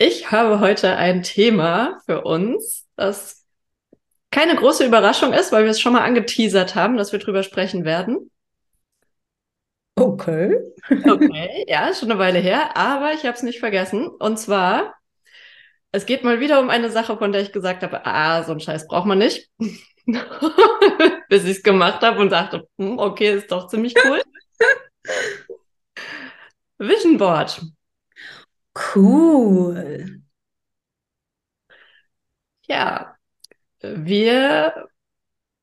Ich habe heute ein Thema für uns, das keine große Überraschung ist, weil wir es schon mal angeteasert haben, dass wir drüber sprechen werden. Okay. Okay, ja, ist schon eine Weile her, aber ich habe es nicht vergessen. Und zwar, es geht mal wieder um eine Sache, von der ich gesagt habe, ah, so einen Scheiß braucht man nicht. Bis ich es gemacht habe und dachte, hm, okay, ist doch ziemlich cool. Vision Board. Cool. Ja, wir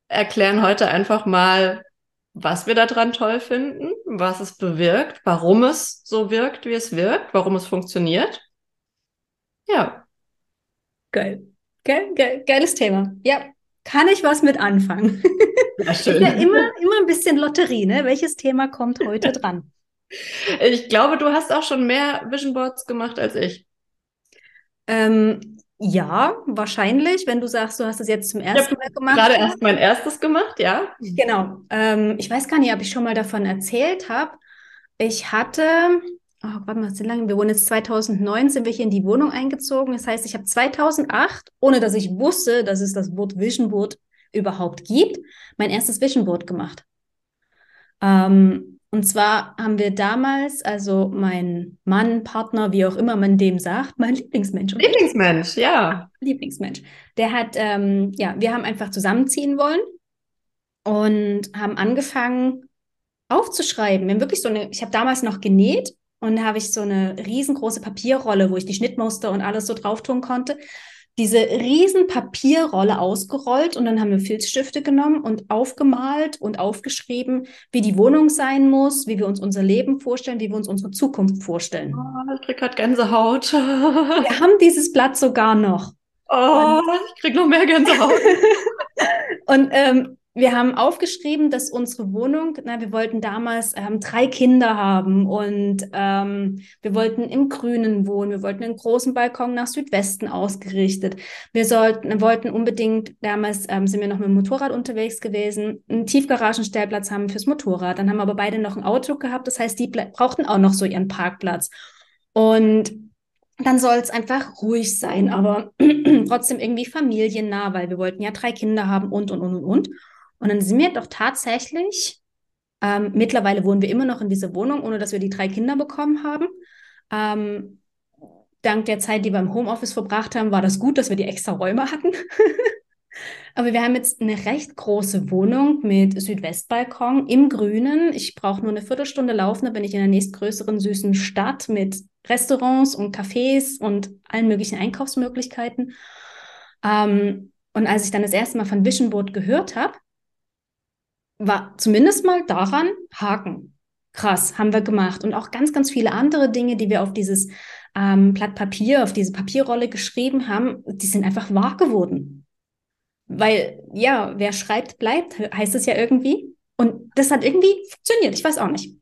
erklären heute einfach mal, was wir daran toll finden, was es bewirkt, warum es so wirkt, wie es wirkt, warum es funktioniert. Ja. Geil. Geil, geil, geiles Thema. Ja, kann ich was mit anfangen. Ja, schön. ja, immer, immer ein bisschen Lotterie, ne? Welches Thema kommt heute dran? Ich glaube, du hast auch schon mehr Vision Boards gemacht als ich. Ähm, ja, wahrscheinlich, wenn du sagst, du hast es jetzt zum ersten Mal gemacht. Gerade erst mein erstes gemacht, ja. Genau. Ähm, ich weiß gar nicht, ob ich schon mal davon erzählt habe. Ich hatte, oh, warte mal, wie lange? Wir wohnen jetzt 2009, sind wir hier in die Wohnung eingezogen. Das heißt, ich habe 2008, ohne dass ich wusste, dass es das Wort Vision Board überhaupt gibt, mein erstes Vision Board gemacht. Ähm, und zwar haben wir damals, also mein Mann, Partner, wie auch immer man dem sagt, mein Lieblingsmensch. Lieblingsmensch, ja. Lieblingsmensch. Der hat, ähm, ja, wir haben einfach zusammenziehen wollen und haben angefangen aufzuschreiben. Wir haben wirklich so eine, ich habe damals noch genäht und da habe ich so eine riesengroße Papierrolle, wo ich die Schnittmuster und alles so drauf tun konnte diese riesen Papierrolle ausgerollt und dann haben wir Filzstifte genommen und aufgemalt und aufgeschrieben, wie die Wohnung sein muss, wie wir uns unser Leben vorstellen, wie wir uns unsere Zukunft vorstellen. Oh, ich krieg grad Gänsehaut. wir haben dieses Blatt sogar noch. Oh, und, ich krieg noch mehr Gänsehaut. und ähm, wir haben aufgeschrieben, dass unsere Wohnung, na, wir wollten damals ähm, drei Kinder haben und ähm, wir wollten im Grünen wohnen, wir wollten einen großen Balkon nach Südwesten ausgerichtet. Wir sollten, wollten unbedingt, damals ähm, sind wir noch mit dem Motorrad unterwegs gewesen, einen Tiefgaragenstellplatz haben fürs Motorrad. Dann haben aber beide noch ein Auto gehabt, das heißt, die brauchten auch noch so ihren Parkplatz. Und dann soll es einfach ruhig sein, aber trotzdem irgendwie familiennah, weil wir wollten ja drei Kinder haben und, und, und, und, und. Und dann sind wir doch tatsächlich, ähm, mittlerweile wohnen wir immer noch in dieser Wohnung, ohne dass wir die drei Kinder bekommen haben. Ähm, dank der Zeit, die wir im Homeoffice verbracht haben, war das gut, dass wir die extra Räume hatten. Aber wir haben jetzt eine recht große Wohnung mit Südwestbalkon im Grünen. Ich brauche nur eine Viertelstunde laufen, dann bin ich in der nächstgrößeren süßen Stadt mit Restaurants und Cafés und allen möglichen Einkaufsmöglichkeiten. Ähm, und als ich dann das erste Mal von Vision Board gehört habe, war zumindest mal daran Haken. Krass, haben wir gemacht. Und auch ganz, ganz viele andere Dinge, die wir auf dieses ähm, Blatt Papier, auf diese Papierrolle geschrieben haben, die sind einfach wahr geworden. Weil, ja, wer schreibt, bleibt, heißt es ja irgendwie. Und das hat irgendwie funktioniert. Ich weiß auch nicht.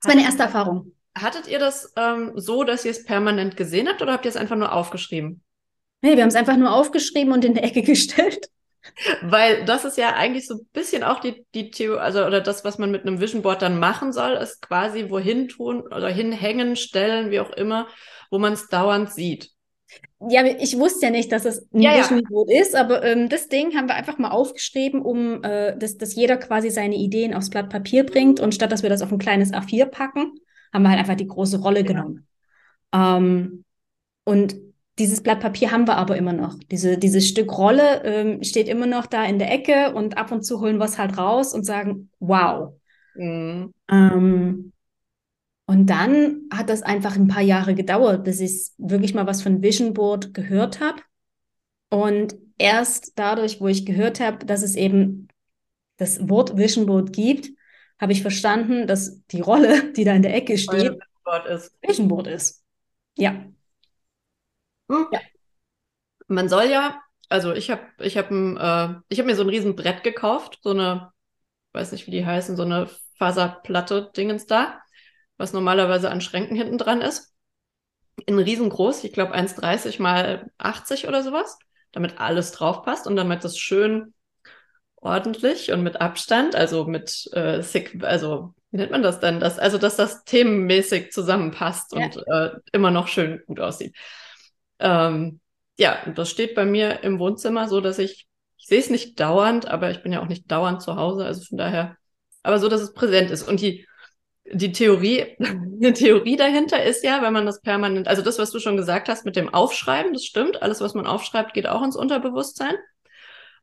Das war meine erste Erfahrung. Hattet ihr das ähm, so, dass ihr es permanent gesehen habt oder habt ihr es einfach nur aufgeschrieben? Nee, wir haben es einfach nur aufgeschrieben und in der Ecke gestellt. Weil das ist ja eigentlich so ein bisschen auch die, die Theorie, also oder das, was man mit einem Vision Board dann machen soll, ist quasi wohin tun oder hinhängen, stellen, wie auch immer, wo man es dauernd sieht. Ja, ich wusste ja nicht, dass es ein ja, Vision Board ja. ist, aber ähm, das Ding haben wir einfach mal aufgeschrieben, um äh, dass, dass jeder quasi seine Ideen aufs Blatt Papier bringt und statt dass wir das auf ein kleines A4 packen, haben wir halt einfach die große Rolle ja. genommen. Ähm, und dieses Blatt Papier haben wir aber immer noch. Diese, dieses Stück Rolle ähm, steht immer noch da in der Ecke und ab und zu holen wir es halt raus und sagen, wow. Mhm. Ähm, und dann hat das einfach ein paar Jahre gedauert, bis ich wirklich mal was von Vision Board gehört habe. Und erst dadurch, wo ich gehört habe, dass es eben das Wort Vision Board gibt, habe ich verstanden, dass die Rolle, die da in der Ecke steht, Vision Board ist. Vision Board ist. Ja. Hm? Ja. man soll ja, also ich habe ich hab, äh, ich hab mir so ein riesen Brett gekauft, so eine, weiß nicht, wie die heißen, so eine Faserplatte-Dingens da, was normalerweise an Schränken hinten dran ist. In riesengroß, ich glaube 1,30 mal 80 oder sowas, damit alles drauf passt und damit das schön ordentlich und mit Abstand, also mit äh, also wie nennt man das denn? Das, also, dass das themenmäßig zusammenpasst ja. und äh, immer noch schön gut aussieht. Ähm, ja, das steht bei mir im Wohnzimmer so, dass ich, ich sehe es nicht dauernd, aber ich bin ja auch nicht dauernd zu Hause, also von daher, aber so, dass es präsent ist. Und die, die Theorie, die Theorie dahinter ist ja, wenn man das permanent, also das, was du schon gesagt hast mit dem Aufschreiben, das stimmt. Alles, was man aufschreibt, geht auch ins Unterbewusstsein.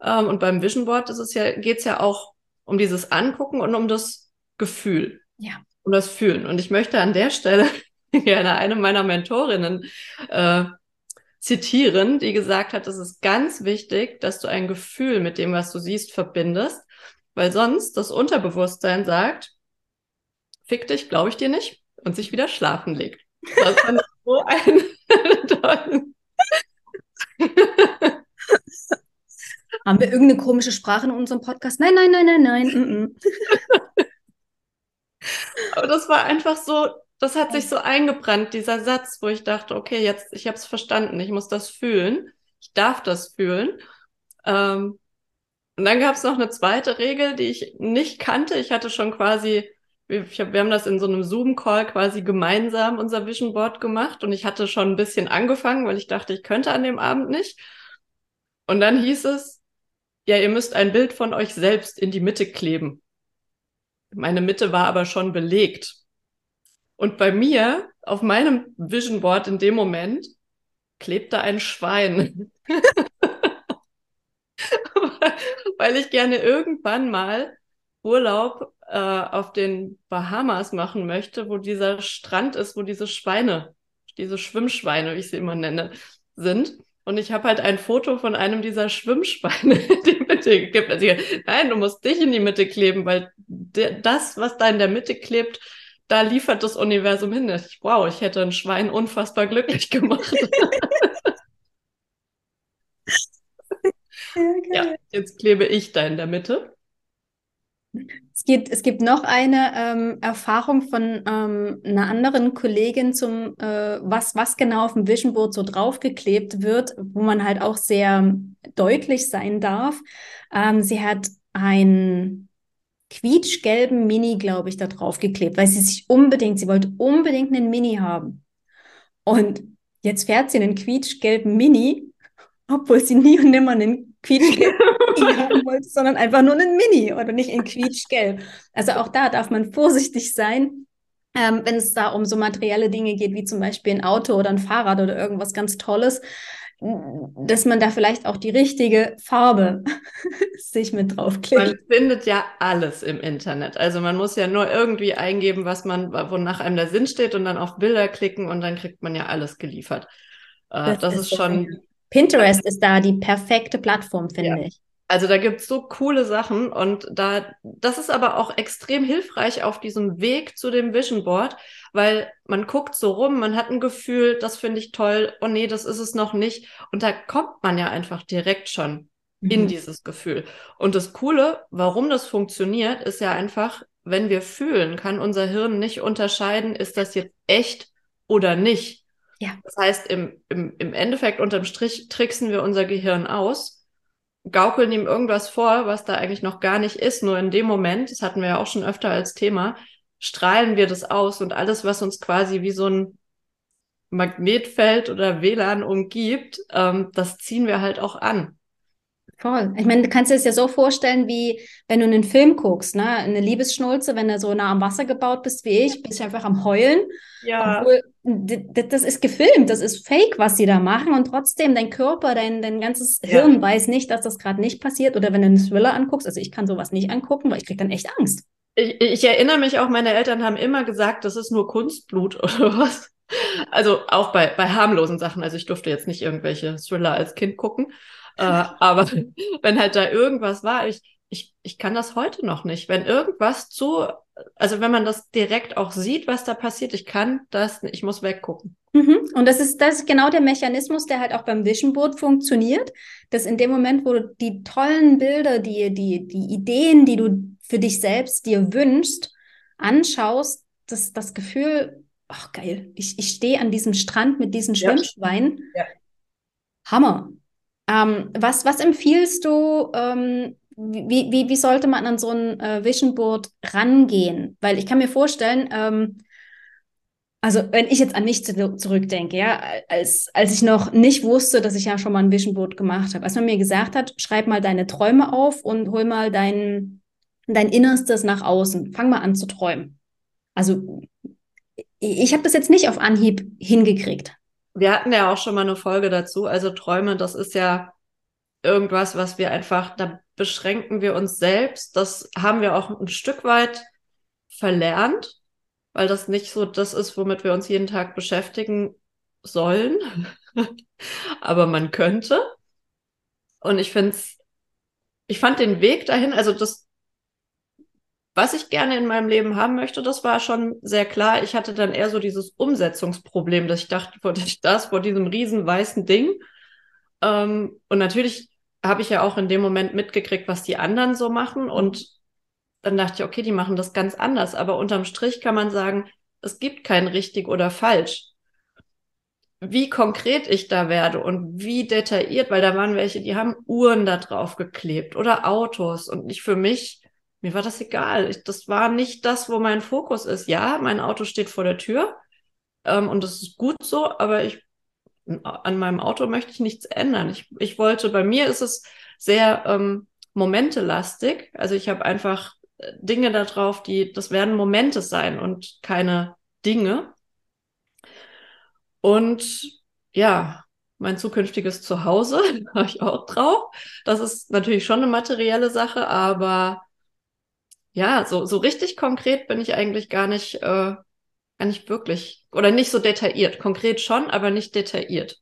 Ähm, und beim Vision Board ist es ja, geht's ja auch um dieses Angucken und um das Gefühl. Ja. Um das Fühlen. Und ich möchte an der Stelle gerne eine meiner Mentorinnen äh, zitieren, die gesagt hat, es ist ganz wichtig, dass du ein Gefühl mit dem, was du siehst, verbindest, weil sonst das Unterbewusstsein sagt, fick dich, glaube ich dir nicht, und sich wieder schlafen legt. Das fand so ein. Haben wir irgendeine komische Sprache in unserem Podcast? Nein, nein, nein, nein, nein. Mm -mm. Aber das war einfach so, das hat sich so eingebrannt, dieser Satz, wo ich dachte, okay, jetzt, ich habe es verstanden, ich muss das fühlen, ich darf das fühlen. Ähm, und dann gab es noch eine zweite Regel, die ich nicht kannte. Ich hatte schon quasi, hab, wir haben das in so einem Zoom-Call quasi gemeinsam unser Vision Board gemacht und ich hatte schon ein bisschen angefangen, weil ich dachte, ich könnte an dem Abend nicht. Und dann hieß es, ja, ihr müsst ein Bild von euch selbst in die Mitte kleben. Meine Mitte war aber schon belegt. Und bei mir, auf meinem Vision Board in dem Moment, klebte ein Schwein. Weil ich gerne irgendwann mal Urlaub äh, auf den Bahamas machen möchte, wo dieser Strand ist, wo diese Schweine, diese Schwimmschweine, wie ich sie immer nenne, sind. Und ich habe halt ein Foto von einem dieser Schwimmschweine in die Mitte geklebt. Also, nein, du musst dich in die Mitte kleben, weil das, was da in der Mitte klebt, da liefert das Universum hin. Ich, wow, ich hätte ein Schwein unfassbar glücklich gemacht. ja, ja, jetzt klebe ich da in der Mitte. Es gibt, es gibt noch eine ähm, Erfahrung von ähm, einer anderen Kollegin zum, äh, was, was genau auf dem Vision Board so draufgeklebt wird, wo man halt auch sehr deutlich sein darf. Ähm, sie hat ein quietschgelben Mini, glaube ich, da drauf geklebt, weil sie sich unbedingt, sie wollte unbedingt einen Mini haben. Und jetzt fährt sie einen quietschgelben Mini, obwohl sie nie und nimmer einen quietschgelben Mini haben wollte, sondern einfach nur einen Mini oder nicht in quietschgelb. Also auch da darf man vorsichtig sein, ähm, wenn es da um so materielle Dinge geht, wie zum Beispiel ein Auto oder ein Fahrrad oder irgendwas ganz Tolles dass man da vielleicht auch die richtige Farbe sich mit draufklickt. Man findet ja alles im Internet. Also man muss ja nur irgendwie eingeben, was man, wonach einem der Sinn steht und dann auf Bilder klicken und dann kriegt man ja alles geliefert. Äh, das, das, ist, ist schon. Pinterest ist da die perfekte Plattform, finde ja. ich. Also da gibt's so coole Sachen und da, das ist aber auch extrem hilfreich auf diesem Weg zu dem Vision Board, weil man guckt so rum, man hat ein Gefühl, das finde ich toll, oh nee, das ist es noch nicht. Und da kommt man ja einfach direkt schon mhm. in dieses Gefühl. Und das Coole, warum das funktioniert, ist ja einfach, wenn wir fühlen, kann unser Hirn nicht unterscheiden, ist das jetzt echt oder nicht. Ja. Das heißt, im, im, im Endeffekt unterm Strich tricksen wir unser Gehirn aus gaukeln ihm irgendwas vor, was da eigentlich noch gar nicht ist. Nur in dem Moment, das hatten wir ja auch schon öfter als Thema, strahlen wir das aus und alles, was uns quasi wie so ein Magnetfeld oder WLAN umgibt, ähm, das ziehen wir halt auch an. Voll. Ich meine, du kannst dir das ja so vorstellen, wie wenn du einen Film guckst, ne? Eine Liebesschnulze, wenn du so nah am Wasser gebaut bist wie ich, bist du einfach am Heulen. Ja. Obwohl, das ist gefilmt, das ist fake, was sie da machen. Und trotzdem, dein Körper, dein, dein ganzes ja. Hirn weiß nicht, dass das gerade nicht passiert. Oder wenn du einen Thriller anguckst, also ich kann sowas nicht angucken, weil ich krieg dann echt Angst. Ich, ich erinnere mich auch, meine Eltern haben immer gesagt, das ist nur Kunstblut oder was. Also auch bei, bei harmlosen Sachen. Also ich durfte jetzt nicht irgendwelche Thriller als Kind gucken. Äh, aber wenn halt da irgendwas war, ich, ich, ich kann das heute noch nicht. Wenn irgendwas zu, also wenn man das direkt auch sieht, was da passiert, ich kann das, ich muss weggucken. Mhm. Und das ist, das ist genau der Mechanismus, der halt auch beim Vision Board funktioniert, dass in dem Moment, wo du die tollen Bilder, die, die, die Ideen, die du für dich selbst dir wünschst, anschaust, dass das Gefühl, ach geil, ich, ich stehe an diesem Strand mit diesen Schwimmschweinen. Ja. Hammer. Ähm, was, was empfiehlst du, ähm, wie, wie, wie sollte man an so ein äh, Vision Board rangehen? Weil ich kann mir vorstellen, ähm, also wenn ich jetzt an mich zu, zurückdenke, ja, als, als ich noch nicht wusste, dass ich ja schon mal ein Vision Board gemacht habe, als man mir gesagt hat, schreib mal deine Träume auf und hol mal dein, dein Innerstes nach außen, fang mal an zu träumen. Also ich habe das jetzt nicht auf Anhieb hingekriegt. Wir hatten ja auch schon mal eine Folge dazu. Also Träume, das ist ja irgendwas, was wir einfach, da beschränken wir uns selbst. Das haben wir auch ein Stück weit verlernt, weil das nicht so das ist, womit wir uns jeden Tag beschäftigen sollen. Aber man könnte. Und ich finde es, ich fand den Weg dahin, also das, was ich gerne in meinem Leben haben möchte, das war schon sehr klar. Ich hatte dann eher so dieses Umsetzungsproblem, dass ich dachte, vor das, vor diesem riesen weißen Ding. Ähm, und natürlich habe ich ja auch in dem Moment mitgekriegt, was die anderen so machen. Und dann dachte ich, okay, die machen das ganz anders. Aber unterm Strich kann man sagen, es gibt kein richtig oder falsch. Wie konkret ich da werde und wie detailliert, weil da waren welche, die haben Uhren da drauf geklebt oder Autos. Und ich für mich, mir war das egal. Ich, das war nicht das, wo mein Fokus ist. Ja, mein Auto steht vor der Tür ähm, und das ist gut so, aber ich an meinem Auto möchte ich nichts ändern. Ich, ich wollte, bei mir ist es sehr ähm, momentelastig. Also ich habe einfach äh, Dinge da drauf, die, das werden Momente sein und keine Dinge. Und ja, mein zukünftiges Zuhause habe ich auch drauf. Das ist natürlich schon eine materielle Sache, aber ja, so, so richtig konkret bin ich eigentlich gar nicht, äh, gar nicht wirklich oder nicht so detailliert. Konkret schon, aber nicht detailliert.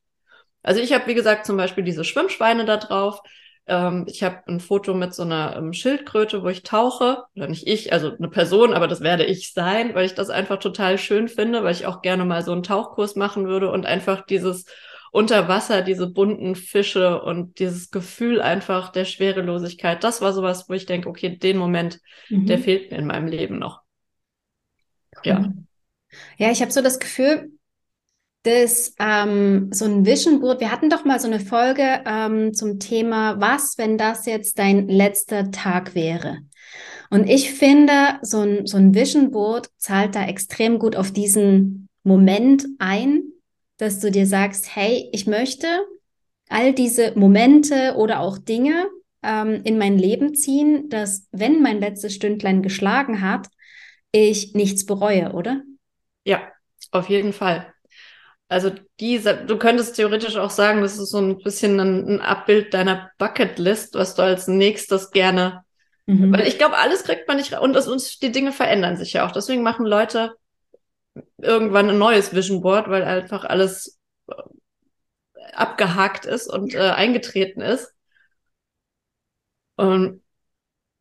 Also ich habe, wie gesagt, zum Beispiel diese Schwimmschweine da drauf. Ähm, ich habe ein Foto mit so einer ähm, Schildkröte, wo ich tauche. Oder nicht ich, also eine Person, aber das werde ich sein, weil ich das einfach total schön finde, weil ich auch gerne mal so einen Tauchkurs machen würde und einfach dieses unter Wasser, diese bunten Fische und dieses Gefühl einfach der Schwerelosigkeit, das war sowas, wo ich denke, okay, den Moment, mhm. der fehlt mir in meinem Leben noch. Ja. Ja, ich habe so das Gefühl, dass ähm, so ein Vision Board, wir hatten doch mal so eine Folge ähm, zum Thema, was, wenn das jetzt dein letzter Tag wäre. Und ich finde, so ein, so ein Vision Board zahlt da extrem gut auf diesen Moment ein, dass du dir sagst, hey, ich möchte all diese Momente oder auch Dinge ähm, in mein Leben ziehen, dass wenn mein letztes Stündlein geschlagen hat, ich nichts bereue, oder? Ja, auf jeden Fall. Also diese, du könntest theoretisch auch sagen, das ist so ein bisschen ein, ein Abbild deiner Bucketlist, was du als nächstes gerne. Mhm. Weil ich glaube, alles kriegt man nicht und uns die Dinge verändern sich ja auch. Deswegen machen Leute irgendwann ein neues Vision Board, weil einfach alles äh, abgehakt ist und äh, eingetreten ist. Und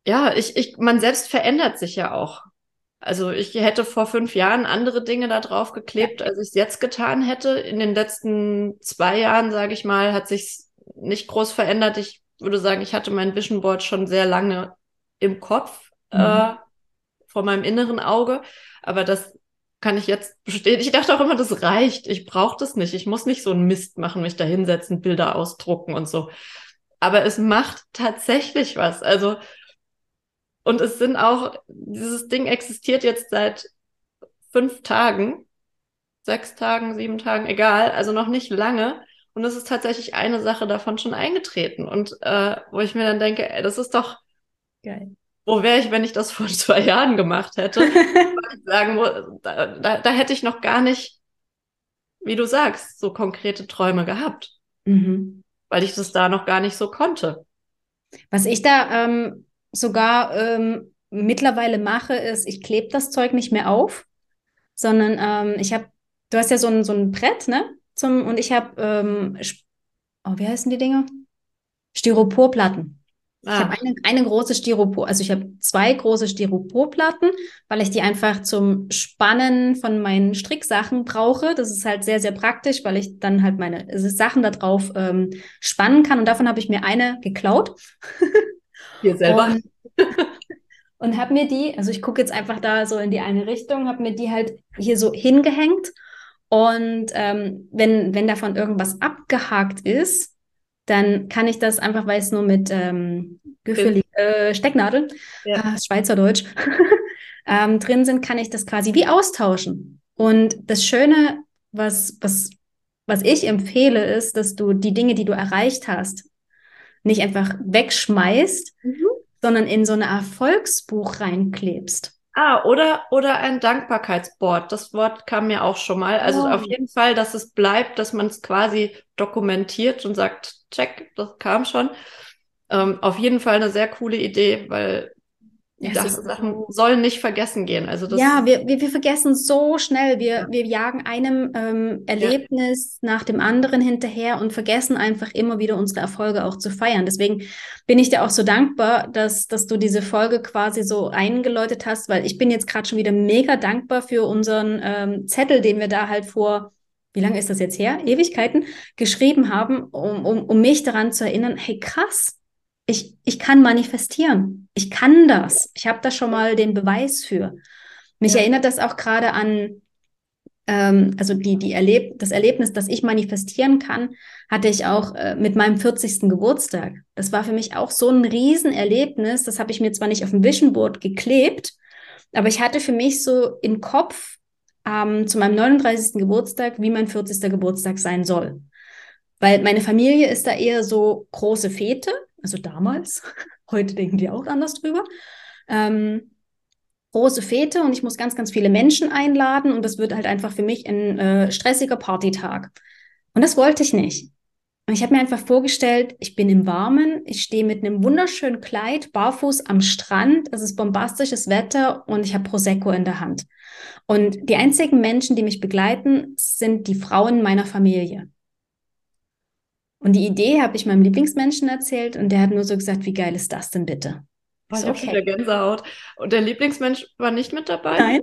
ja, ich, ich, man selbst verändert sich ja auch. Also ich hätte vor fünf Jahren andere Dinge da drauf geklebt, als ich es jetzt getan hätte. In den letzten zwei Jahren, sage ich mal, hat sich nicht groß verändert. Ich würde sagen, ich hatte mein Vision Board schon sehr lange im Kopf, mhm. äh, vor meinem inneren Auge. Aber das kann ich jetzt bestätigen. Ich dachte auch immer, das reicht. Ich brauche das nicht. Ich muss nicht so einen Mist machen, mich da hinsetzen, Bilder ausdrucken und so. Aber es macht tatsächlich was. Also und es sind auch, dieses Ding existiert jetzt seit fünf Tagen, sechs Tagen, sieben Tagen, egal, also noch nicht lange. Und es ist tatsächlich eine Sache davon schon eingetreten. Und äh, wo ich mir dann denke, ey, das ist doch geil. Wo wäre ich, wenn ich das vor zwei Jahren gemacht hätte? sagen, da, da, da, hätte ich noch gar nicht, wie du sagst, so konkrete Träume gehabt. Mhm. Weil ich das da noch gar nicht so konnte. Was ich da ähm, sogar ähm, mittlerweile mache, ist, ich klebe das Zeug nicht mehr auf, sondern ähm, ich habe, du hast ja so ein, so ein Brett, ne? Zum, und ich habe, ähm, oh, wie heißen die Dinger? Styroporplatten. Ah. Ich habe eine, eine große Styropor, also ich habe zwei große Styroporplatten, weil ich die einfach zum Spannen von meinen Stricksachen brauche. Das ist halt sehr, sehr praktisch, weil ich dann halt meine Sachen da drauf ähm, spannen kann. Und davon habe ich mir eine geklaut. Hier selber. Und, und habe mir die, also ich gucke jetzt einfach da so in die eine Richtung, habe mir die halt hier so hingehängt. Und ähm, wenn, wenn davon irgendwas abgehakt ist, dann kann ich das einfach, weil es nur mit ähm, Gefühl, äh, Stecknadeln, ja. äh, Schweizerdeutsch, ähm, drin sind, kann ich das quasi wie austauschen. Und das Schöne, was, was, was ich empfehle, ist, dass du die Dinge, die du erreicht hast, nicht einfach wegschmeißt, mhm. sondern in so ein Erfolgsbuch reinklebst. Ah, oder, oder ein Dankbarkeitsboard. Das Wort kam mir auch schon mal. Also oh. auf jeden Fall, dass es bleibt, dass man es quasi dokumentiert und sagt, check, das kam schon. Ähm, auf jeden Fall eine sehr coole Idee, weil ja, Sachen sollen nicht vergessen gehen. Also das ja, wir, wir, wir vergessen so schnell. Wir, ja. wir jagen einem ähm, Erlebnis ja. nach dem anderen hinterher und vergessen einfach immer wieder unsere Erfolge auch zu feiern. Deswegen bin ich dir auch so dankbar, dass, dass du diese Folge quasi so eingeläutet hast, weil ich bin jetzt gerade schon wieder mega dankbar für unseren ähm, Zettel, den wir da halt vor wie lange ist das jetzt her? Ewigkeiten geschrieben haben, um, um, um mich daran zu erinnern, hey krass, ich, ich kann manifestieren. Ich kann das. Ich habe da schon mal den Beweis für. Mich ja. erinnert das auch gerade an, ähm, also die, die Erleb das Erlebnis, dass ich manifestieren kann, hatte ich auch äh, mit meinem 40. Geburtstag. Das war für mich auch so ein Riesenerlebnis. Das habe ich mir zwar nicht auf dem Vision Board geklebt, aber ich hatte für mich so im Kopf ähm, zu meinem 39. Geburtstag, wie mein 40. Geburtstag sein soll. Weil meine Familie ist da eher so große Fete also damals, heute denken die auch anders drüber. Ähm, große Fete und ich muss ganz, ganz viele Menschen einladen und das wird halt einfach für mich ein äh, stressiger Partytag. Und das wollte ich nicht. Und ich habe mir einfach vorgestellt, ich bin im Warmen, ich stehe mit einem wunderschönen Kleid, barfuß am Strand, es ist bombastisches Wetter und ich habe Prosecco in der Hand. Und die einzigen Menschen, die mich begleiten, sind die Frauen meiner Familie. Und die Idee habe ich meinem Lieblingsmenschen erzählt und der hat nur so gesagt, wie geil ist das denn bitte? Ich so, okay. wieder Gänsehaut. Und der Lieblingsmensch war nicht mit dabei? Nein.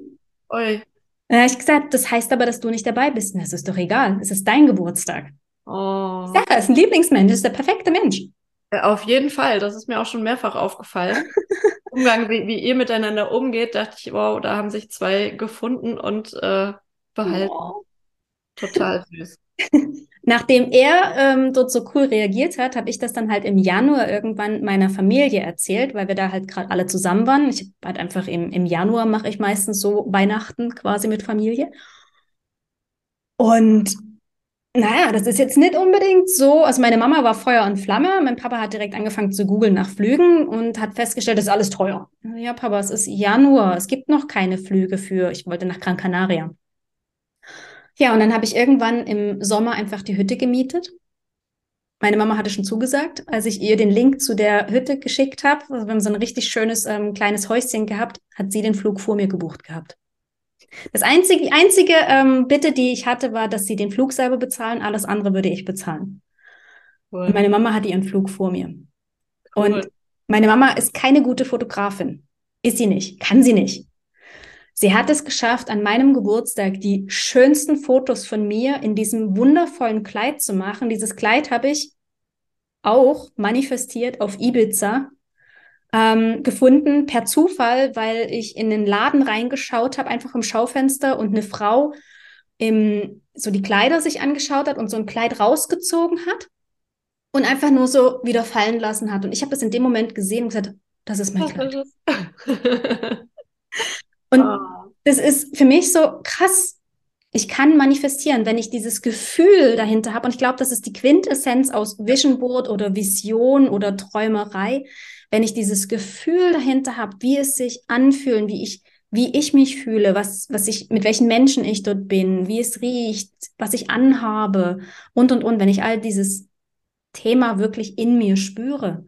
Oi. Dann habe ich gesagt, das heißt aber, dass du nicht dabei bist. Das ist doch egal. Es ist dein Geburtstag. Oh. Ja, er ist ein Lieblingsmensch, das ist der perfekte Mensch. Auf jeden Fall, das ist mir auch schon mehrfach aufgefallen. Umgang, wie, wie, ihr miteinander umgeht, dachte ich, wow, da haben sich zwei gefunden und äh, behalten. Oh. Total süß. Nachdem er ähm, dort so cool reagiert hat, habe ich das dann halt im Januar irgendwann meiner Familie erzählt, weil wir da halt gerade alle zusammen waren. Ich halt einfach im, im Januar mache ich meistens so Weihnachten quasi mit Familie. Und naja, das ist jetzt nicht unbedingt so. Also meine Mama war Feuer und Flamme. Mein Papa hat direkt angefangen zu googeln nach Flügen und hat festgestellt, das ist alles teuer. Ja, Papa, es ist Januar. Es gibt noch keine Flüge für, ich wollte nach Gran Canaria. Ja, und dann habe ich irgendwann im Sommer einfach die Hütte gemietet. Meine Mama hatte schon zugesagt, als ich ihr den Link zu der Hütte geschickt habe. Also wir haben so ein richtig schönes ähm, kleines Häuschen gehabt, hat sie den Flug vor mir gebucht gehabt. Das einzige, die einzige ähm, Bitte, die ich hatte, war, dass sie den Flug selber bezahlen. Alles andere würde ich bezahlen. Cool. Meine Mama hatte ihren Flug vor mir. Cool. Und meine Mama ist keine gute Fotografin. Ist sie nicht. Kann sie nicht. Sie hat es geschafft, an meinem Geburtstag die schönsten Fotos von mir in diesem wundervollen Kleid zu machen. Dieses Kleid habe ich auch manifestiert auf Ibiza ähm, gefunden per Zufall, weil ich in den Laden reingeschaut habe, einfach im Schaufenster und eine Frau im, so die Kleider sich angeschaut hat und so ein Kleid rausgezogen hat und einfach nur so wieder fallen lassen hat. Und ich habe das in dem Moment gesehen und gesagt, das ist mein Kleid. Und oh. das ist für mich so krass. Ich kann manifestieren, wenn ich dieses Gefühl dahinter habe. Und ich glaube, das ist die Quintessenz aus Vision Board oder Vision oder Träumerei. Wenn ich dieses Gefühl dahinter habe, wie es sich anfühlen, wie ich, wie ich mich fühle, was, was ich, mit welchen Menschen ich dort bin, wie es riecht, was ich anhabe und, und, und. Wenn ich all dieses Thema wirklich in mir spüre,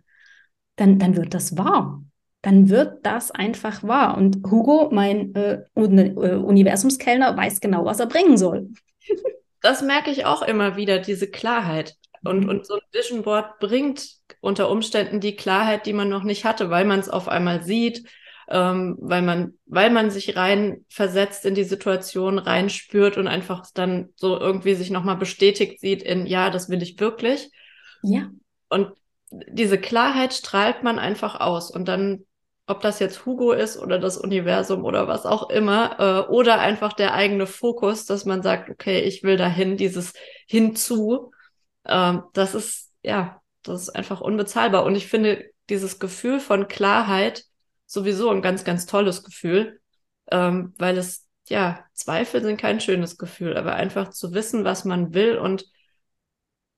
dann, dann wird das wahr dann wird das einfach wahr. Und Hugo, mein äh, äh, Universumskellner, weiß genau, was er bringen soll. das merke ich auch immer wieder, diese Klarheit. Und, Mhm. und so ein Vision Board bringt unter Umständen die Klarheit, die man noch nicht hatte, weil man es auf einmal sieht, ähm, weil man, weil man sich rein versetzt in die Situation, reinspürt und einfach dann so irgendwie sich nochmal bestätigt sieht in, ja, das will ich wirklich. Ja. Und diese Klarheit strahlt man einfach aus. Und dann, ob das jetzt Hugo ist oder das Universum oder was auch immer, äh, oder einfach der eigene Fokus, dass man sagt, okay, ich will dahin, dieses hinzu, ähm, das ist, ja, das ist einfach unbezahlbar. Und ich finde dieses Gefühl von Klarheit sowieso ein ganz, ganz tolles Gefühl, ähm, weil es, ja, Zweifel sind kein schönes Gefühl, aber einfach zu wissen, was man will und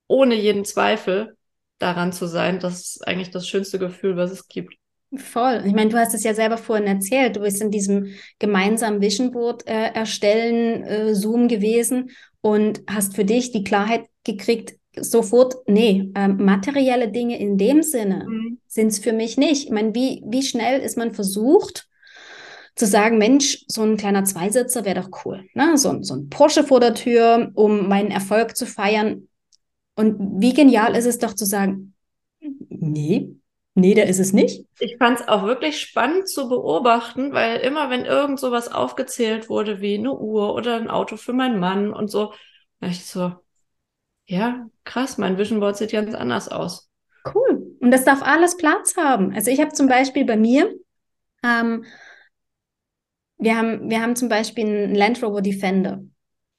ohne jeden Zweifel daran zu sein, das ist eigentlich das schönste Gefühl, was es gibt. Voll. Ich meine, du hast es ja selber vorhin erzählt. Du bist in diesem gemeinsamen Vision Board äh, erstellen äh, Zoom gewesen und hast für dich die Klarheit gekriegt, sofort, nee, ähm, materielle Dinge in dem Sinne Mhm. sind es für mich nicht. Ich meine, wie, wie schnell ist man versucht zu sagen, Mensch, so ein kleiner Zweisitzer wäre doch cool. Ne? So, ein- so ein Porsche vor der Tür, um meinen Erfolg zu feiern. Und wie genial ist es doch zu sagen, nee, nee, der ist es nicht. Ich fand es auch wirklich spannend zu beobachten, weil immer wenn irgend sowas aufgezählt wurde, wie eine Uhr oder ein Auto für meinen Mann und so, da ich so, ja, krass, mein Vision Board sieht ganz anders aus. Cool. Und das darf alles Platz haben. Also ich habe zum Beispiel bei mir, ähm, wir haben, wir haben zum Beispiel einen Land Rover Defender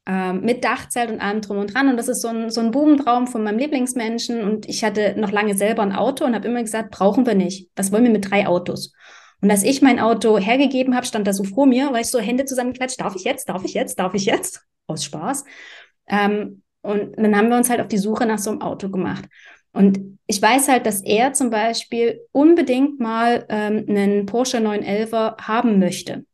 ähm, mit Dachzelt und allem drum und dran. Und das ist so ein, so ein Bubentraum von meinem Lieblingsmenschen. Und ich hatte noch lange selber ein Auto und habe immer gesagt, brauchen wir nicht. Was wollen wir mit drei Autos? Und als ich mein Auto hergegeben habe, stand da so vor mir, weil ich so Hände zusammengeklatscht, darf ich jetzt, darf ich jetzt, darf ich jetzt? Aus Spaß. Ähm, und dann haben wir uns halt auf die Suche nach so einem Auto gemacht. Und ich weiß halt, dass er zum Beispiel unbedingt mal ähm, einen Porsche 911er haben möchte.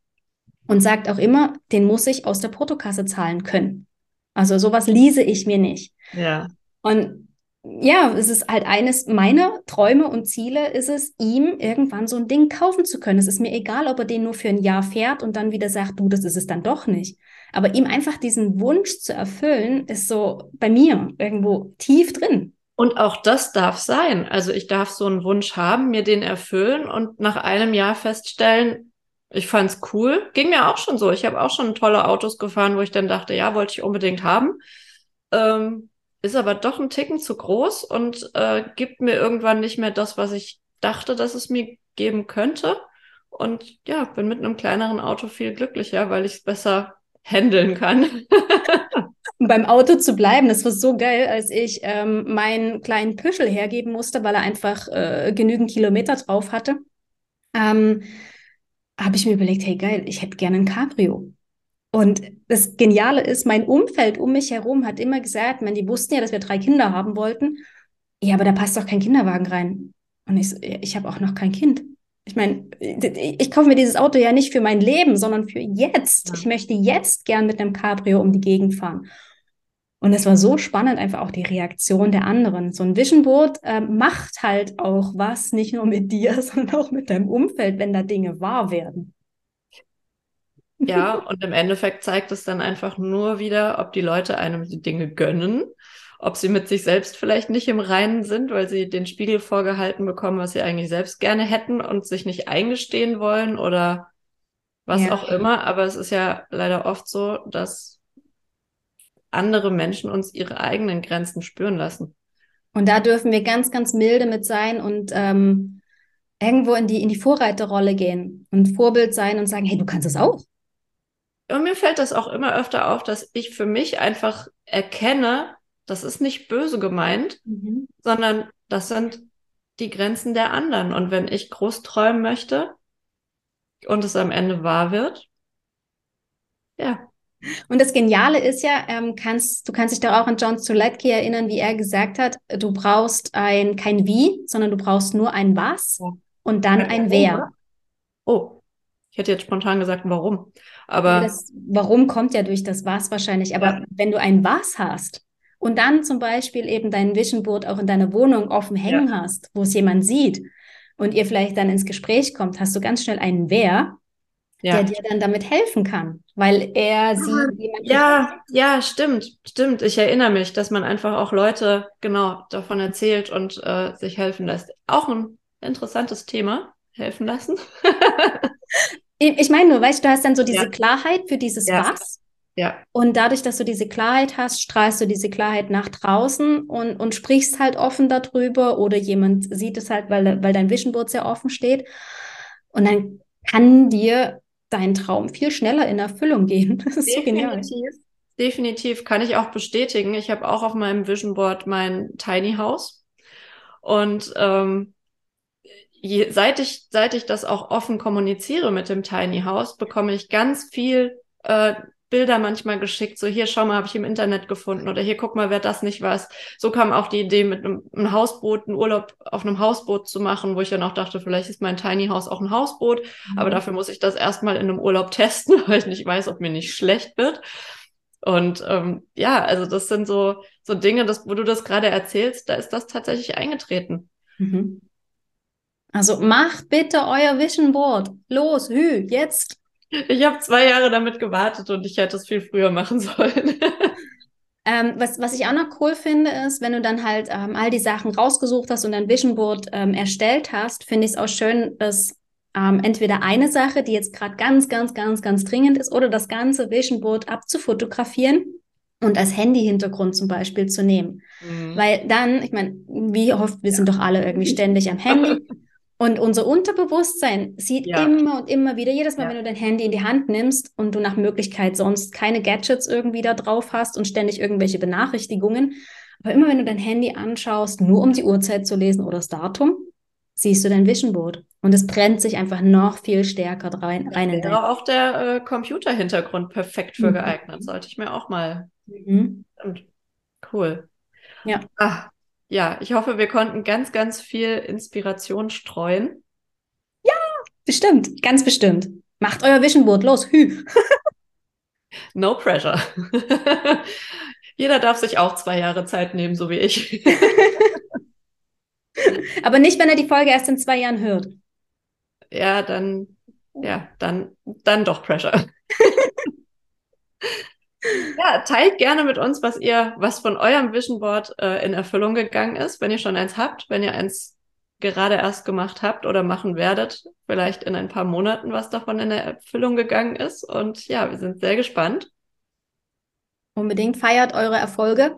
Und sagt auch immer, den muss ich aus der Portokasse zahlen können. Also sowas lease ich mir nicht. Ja. Und ja, es ist halt eines meiner Träume und Ziele, ist es, ihm irgendwann so ein Ding kaufen zu können. Es ist mir egal, ob er den nur für ein Jahr fährt und dann wieder sagt, du, das ist es dann doch nicht. Aber ihm einfach diesen Wunsch zu erfüllen, ist so bei mir irgendwo tief drin. Und auch das darf sein. Also ich darf so einen Wunsch haben, mir den erfüllen und nach einem Jahr feststellen, ich fand's cool. Ging mir auch schon so. Ich habe auch schon tolle Autos gefahren, wo ich dann dachte, ja, wollte ich unbedingt haben. Ähm, ist aber doch ein Ticken zu groß und äh, gibt mir irgendwann nicht mehr das, was ich dachte, dass es mir geben könnte. Und ja, bin mit einem kleineren Auto viel glücklicher, weil ich es besser handeln kann. Um beim Auto zu bleiben, das war so geil, als ich ähm, meinen kleinen Püschel hergeben musste, weil er einfach äh, genügend Kilometer drauf hatte. Ähm, habe ich mir überlegt, hey geil, ich hätte gerne ein Cabrio. Und das Geniale ist, mein Umfeld um mich herum hat immer gesagt, man, die wussten ja, dass wir drei Kinder haben wollten. Ja, aber da passt doch kein Kinderwagen rein. Und ich, so, ich habe auch noch kein Kind. Ich meine, ich kaufe mir dieses Auto ja nicht für mein Leben, sondern für jetzt. Ich möchte jetzt gern mit einem Cabrio um die Gegend fahren. Und es war so spannend, einfach auch die Reaktion der anderen. So ein Vision Board äh, macht halt auch was, nicht nur mit dir, sondern auch mit deinem Umfeld, wenn da Dinge wahr werden. Ja, und im Endeffekt zeigt es dann einfach nur wieder, ob die Leute einem die Dinge gönnen, ob sie mit sich selbst vielleicht nicht im Reinen sind, weil sie den Spiegel vorgehalten bekommen, was sie eigentlich selbst gerne hätten und sich nicht eingestehen wollen oder was Ja. auch immer. Aber es ist ja leider oft so, dass andere Menschen uns ihre eigenen Grenzen spüren lassen. Und da dürfen wir ganz, ganz milde mit sein und ähm, irgendwo in die, in die Vorreiterrolle gehen und Vorbild sein und sagen, hey, du kannst es auch. Und mir fällt das auch immer öfter auf, dass ich für mich einfach erkenne, das ist nicht böse gemeint, sondern das sind die Grenzen der anderen. Und wenn ich groß träumen möchte und es am Ende wahr wird, ja, Und das Geniale ist ja, ähm, kannst, du kannst dich doch auch an John Strzelecki erinnern, wie er gesagt hat, du brauchst ein, kein Wie, sondern du brauchst nur ein Was Ja. und dann ein Wer. Oh, ich hätte jetzt spontan gesagt, warum. Ja, Aber das Warum kommt ja durch das Was wahrscheinlich. Aber Ja. wenn du ein Was hast und dann zum Beispiel eben dein Vision Board auch in deiner Wohnung offen hängen hast, wo es jemand sieht und ihr vielleicht dann ins Gespräch kommt, hast du ganz schnell einen Wer. Ja. der dir dann damit helfen kann, weil er sie jemand Ja, ja, stimmt, stimmt. Ich erinnere mich, dass man einfach auch Leute genau davon erzählt und äh, sich helfen lässt. Auch ein interessantes Thema, helfen lassen. ich meine nur, weißt du, du hast dann so diese ja. Klarheit für dieses ja. Was. Ja. Und dadurch, dass du diese Klarheit hast, strahlst du diese Klarheit nach draußen und, und sprichst halt offen darüber oder jemand sieht es halt, weil, weil dein Vision Board sehr offen steht. Und dann kann dir dein Traum viel schneller in Erfüllung gehen. Das ist Definitiv. so genial. Definitiv kann ich auch bestätigen. Ich habe auch auf meinem Vision Board mein Tiny House. Und ähm, je, seit, ich, seit ich das auch offen kommuniziere mit dem Tiny House, bekomme ich ganz viel äh, Bilder manchmal geschickt, so hier, schau mal, habe ich im Internet gefunden oder hier, guck mal, wer das nicht was. So kam auch die Idee, mit einem, einem Hausboot, einen Urlaub auf einem Hausboot zu machen, wo ich dann auch dachte, vielleicht ist mein Tiny House auch ein Hausboot, mhm. aber dafür muss ich das erstmal in einem Urlaub testen, weil ich nicht weiß, ob mir nicht schlecht wird. Und ähm, ja, also das sind so, so Dinge, das, wo du das gerade erzählst, da ist das tatsächlich eingetreten. Mhm. Also macht bitte euer Vision Board. Los, hü, jetzt. Ich habe zwei Jahre damit gewartet und ich hätte es viel früher machen sollen. Ähm, was, was ich auch noch cool finde, ist, wenn du dann halt ähm, all die Sachen rausgesucht hast und dein Vision Board ähm, erstellt hast, finde ich es auch schön, dass ähm, entweder eine Sache, die jetzt gerade ganz, ganz, ganz, ganz dringend ist, oder das ganze Vision Board abzufotografieren und als Handy-Hintergrund zum Beispiel zu nehmen. Mhm. Weil dann, ich meine, wie oft, wir sind doch alle irgendwie ständig am Handy. Und unser Unterbewusstsein sieht ja. immer und immer wieder, jedes Mal, ja. wenn du dein Handy in die Hand nimmst und du nach Möglichkeit sonst keine Gadgets irgendwie da drauf hast und ständig irgendwelche Benachrichtigungen, aber immer wenn du dein Handy anschaust, nur um die Uhrzeit zu lesen oder das Datum, siehst du dein Vision Board. Und es brennt sich einfach noch viel stärker rein, rein in dein. auch der äh, Computerhintergrund perfekt für mhm. geeignet. Sollte ich mir auch mal. Mhm. Cool. Ja. Ach, ja, ich hoffe, wir konnten ganz, ganz viel Inspiration streuen. Ja, bestimmt, ganz bestimmt. Macht euer Vision Board, los, hü. no pressure. Jeder darf sich auch zwei Jahre Zeit nehmen, so wie ich. Aber nicht, wenn er die Folge erst in zwei Jahren hört. Ja, dann, ja, dann, dann doch Pressure. Ja, teilt gerne mit uns, was ihr, was von eurem Vision Board äh, in Erfüllung gegangen ist, wenn ihr schon eins habt, wenn ihr eins gerade erst gemacht habt oder machen werdet, vielleicht in ein paar Monaten, was davon in der Erfüllung gegangen ist. Und ja, wir sind sehr gespannt. Unbedingt feiert eure Erfolge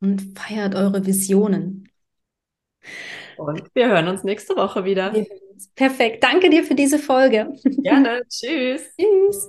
und feiert eure Visionen. Und wir hören uns nächste Woche wieder. Perfekt. Danke dir für diese Folge. Gerne. Tschüss. Tschüss.